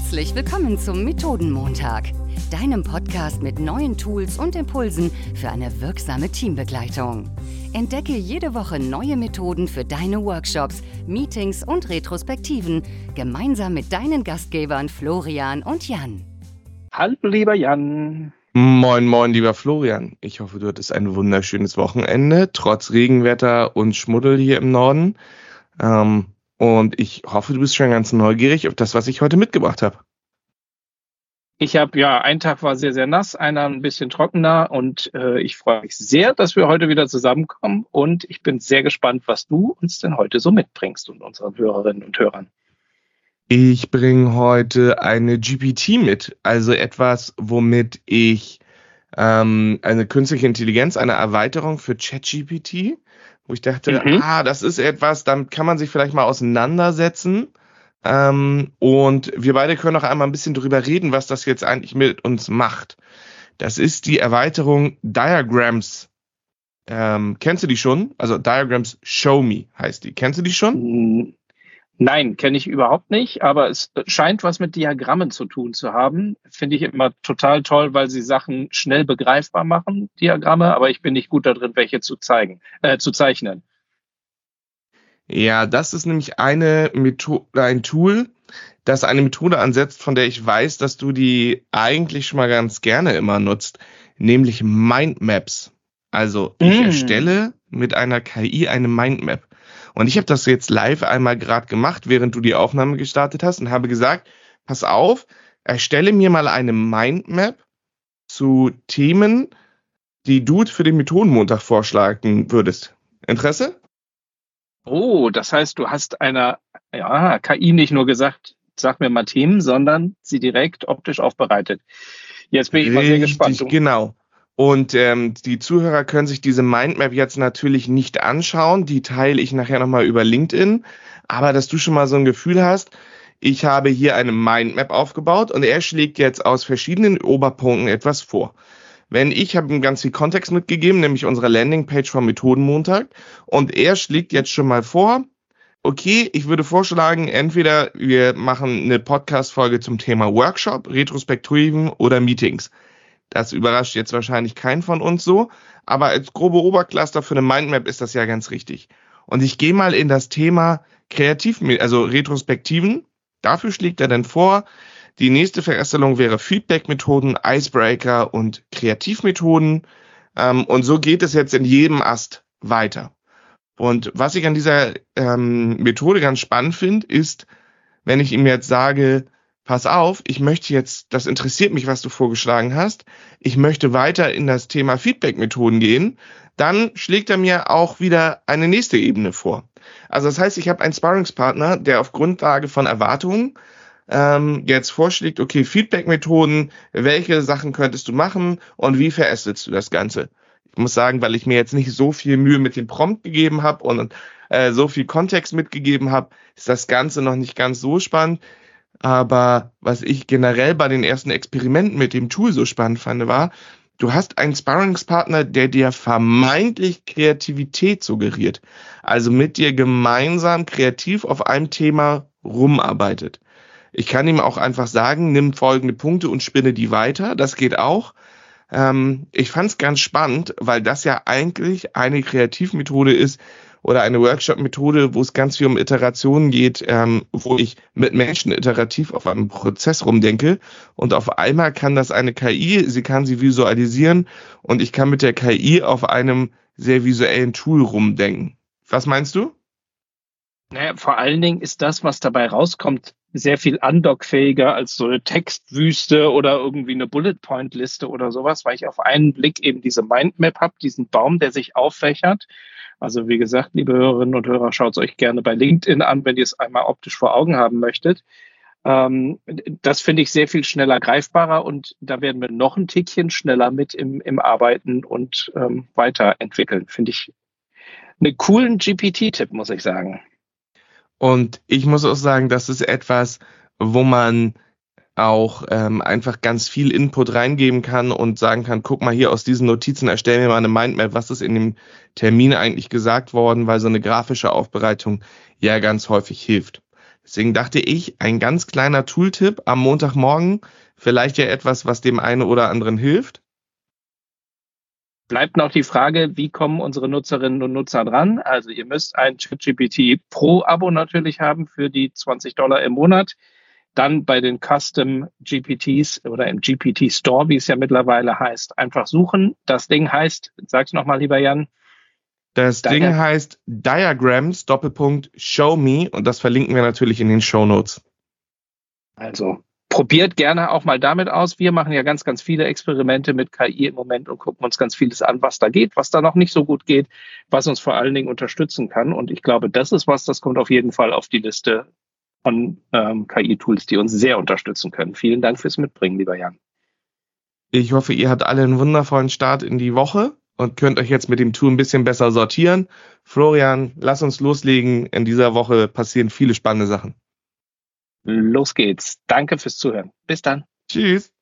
Herzlich willkommen zum Methodenmontag, deinem Podcast mit neuen Tools und Impulsen für eine wirksame Teambegleitung. Entdecke jede Woche neue Methoden für deine Workshops, Meetings und Retrospektiven gemeinsam mit deinen Gastgebern Florian und Jan. Hallo, lieber Jan. Moin, moin, lieber Florian. Ich hoffe, du hattest ein wunderschönes Wochenende, trotz Regenwetter und Schmuddel hier im Norden. Ähm, und ich hoffe, du bist schon ganz neugierig auf das, was ich heute mitgebracht habe. Ich habe ja, ein Tag war sehr, sehr nass, einer ein bisschen trockener und äh, ich freue mich sehr, dass wir heute wieder zusammenkommen und ich bin sehr gespannt, was du uns denn heute so mitbringst und unseren Hörerinnen und Hörern. Ich bringe heute eine GPT mit, also etwas, womit ich ähm, eine künstliche Intelligenz, eine Erweiterung für ChatGPT, wo ich dachte, mhm. ah, das ist etwas, damit kann man sich vielleicht mal auseinandersetzen. Ähm, und wir beide können auch einmal ein bisschen drüber reden, was das jetzt eigentlich mit uns macht. Das ist die Erweiterung Diagrams. Ähm, kennst du die schon? Also Diagrams Show Me heißt die. Kennst du die schon? Nein, kenne ich überhaupt nicht, aber es scheint was mit Diagrammen zu tun zu haben. Finde ich immer total toll, weil sie Sachen schnell begreifbar machen, Diagramme, aber ich bin nicht gut darin, welche zu zeigen, äh, zu zeichnen. Ja, das ist nämlich eine Methode, ein Tool, das eine Methode ansetzt, von der ich weiß, dass du die eigentlich schon mal ganz gerne immer nutzt, nämlich Mindmaps. Also ich mm. erstelle mit einer KI eine Mindmap. Und ich habe das jetzt live einmal gerade gemacht, während du die Aufnahme gestartet hast und habe gesagt, pass auf, erstelle mir mal eine Mindmap zu Themen, die du für den Methodenmontag vorschlagen würdest. Interesse? Oh, das heißt, du hast einer ja, KI nicht nur gesagt, sag mir mal Themen, sondern sie direkt optisch aufbereitet. Jetzt bin ich mal sehr gespannt. Genau. Und ähm, die Zuhörer können sich diese Mindmap jetzt natürlich nicht anschauen. Die teile ich nachher nochmal über LinkedIn. Aber dass du schon mal so ein Gefühl hast, ich habe hier eine Mindmap aufgebaut und er schlägt jetzt aus verschiedenen Oberpunkten etwas vor. Wenn ich habe ihm ganz viel Kontext mitgegeben, nämlich unsere Landingpage vom Methodenmontag, und er schlägt jetzt schon mal vor, okay, ich würde vorschlagen, entweder wir machen eine Podcast-Folge zum Thema Workshop, Retrospektiven oder Meetings. Das überrascht jetzt wahrscheinlich keinen von uns so, aber als grobe Obercluster für eine Mindmap ist das ja ganz richtig. Und ich gehe mal in das Thema Kreativ, also Retrospektiven. Dafür schlägt er dann vor, die nächste Verästelung wäre Feedback-Methoden, Icebreaker und Kreativmethoden. Ähm, und so geht es jetzt in jedem Ast weiter. Und was ich an dieser ähm, Methode ganz spannend finde, ist, wenn ich ihm jetzt sage, pass auf, ich möchte jetzt, das interessiert mich, was du vorgeschlagen hast, ich möchte weiter in das Thema Feedback-Methoden gehen, dann schlägt er mir auch wieder eine nächste Ebene vor. Also das heißt, ich habe einen Sparringspartner, der auf Grundlage von Erwartungen ähm, jetzt vorschlägt, okay, Feedback-Methoden, welche Sachen könntest du machen und wie verästelst du das Ganze? Ich muss sagen, weil ich mir jetzt nicht so viel Mühe mit dem Prompt gegeben habe und äh, so viel Kontext mitgegeben habe, ist das Ganze noch nicht ganz so spannend. Aber was ich generell bei den ersten Experimenten mit dem Tool so spannend fand, war, du hast einen Sparringspartner, der dir vermeintlich Kreativität suggeriert. Also mit dir gemeinsam kreativ auf einem Thema rumarbeitet. Ich kann ihm auch einfach sagen, nimm folgende Punkte und spinne die weiter. Das geht auch. Ähm, ich fand es ganz spannend, weil das ja eigentlich eine Kreativmethode ist, oder eine Workshop-Methode, wo es ganz viel um Iterationen geht, ähm, wo ich mit Menschen iterativ auf einem Prozess rumdenke und auf einmal kann das eine KI, sie kann sie visualisieren und ich kann mit der KI auf einem sehr visuellen Tool rumdenken. Was meinst du? Naja, vor allen Dingen ist das, was dabei rauskommt, sehr viel undockfähiger als so eine Textwüste oder irgendwie eine Bullet-Point-Liste oder sowas, weil ich auf einen Blick eben diese Mindmap habe, diesen Baum, der sich auffächert also wie gesagt, liebe Hörerinnen und Hörer, schaut es euch gerne bei LinkedIn an, wenn ihr es einmal optisch vor Augen haben möchtet. Ähm, das finde ich sehr viel schneller greifbarer und da werden wir noch ein Tickchen schneller mit im, im Arbeiten und ähm, weiterentwickeln. Finde ich einen coolen GPT-Tipp, muss ich sagen. Und ich muss auch sagen, das ist etwas, wo man auch ähm, einfach ganz viel Input reingeben kann und sagen kann, guck mal hier aus diesen Notizen, erstell mir mal eine Mindmap, was ist in dem Termin eigentlich gesagt worden, weil so eine grafische Aufbereitung ja ganz häufig hilft. Deswegen dachte ich, ein ganz kleiner Tooltip am Montagmorgen, vielleicht ja etwas, was dem einen oder anderen hilft. Bleibt noch die Frage, wie kommen unsere Nutzerinnen und Nutzer dran? Also ihr müsst ein ChatGPT Pro-Abo natürlich haben für die 20 Dollar im Monat. Dann bei den Custom GPTs oder im GPT Store, wie es ja mittlerweile heißt, einfach suchen. Das Ding heißt, sag's nochmal, lieber Jan. Das Diag Ding heißt Diagrams Doppelpunkt Show Me und das verlinken wir natürlich in den Show Notes. Also probiert gerne auch mal damit aus. Wir machen ja ganz, ganz viele Experimente mit KI im Moment und gucken uns ganz vieles an, was da geht, was da noch nicht so gut geht, was uns vor allen Dingen unterstützen kann. Und ich glaube, das ist was, das kommt auf jeden Fall auf die Liste von ähm, KI-Tools, die uns sehr unterstützen können. Vielen Dank fürs Mitbringen, lieber Jan. Ich hoffe, ihr habt alle einen wundervollen Start in die Woche und könnt euch jetzt mit dem Tool ein bisschen besser sortieren. Florian, lass uns loslegen. In dieser Woche passieren viele spannende Sachen. Los geht's. Danke fürs Zuhören. Bis dann. Tschüss.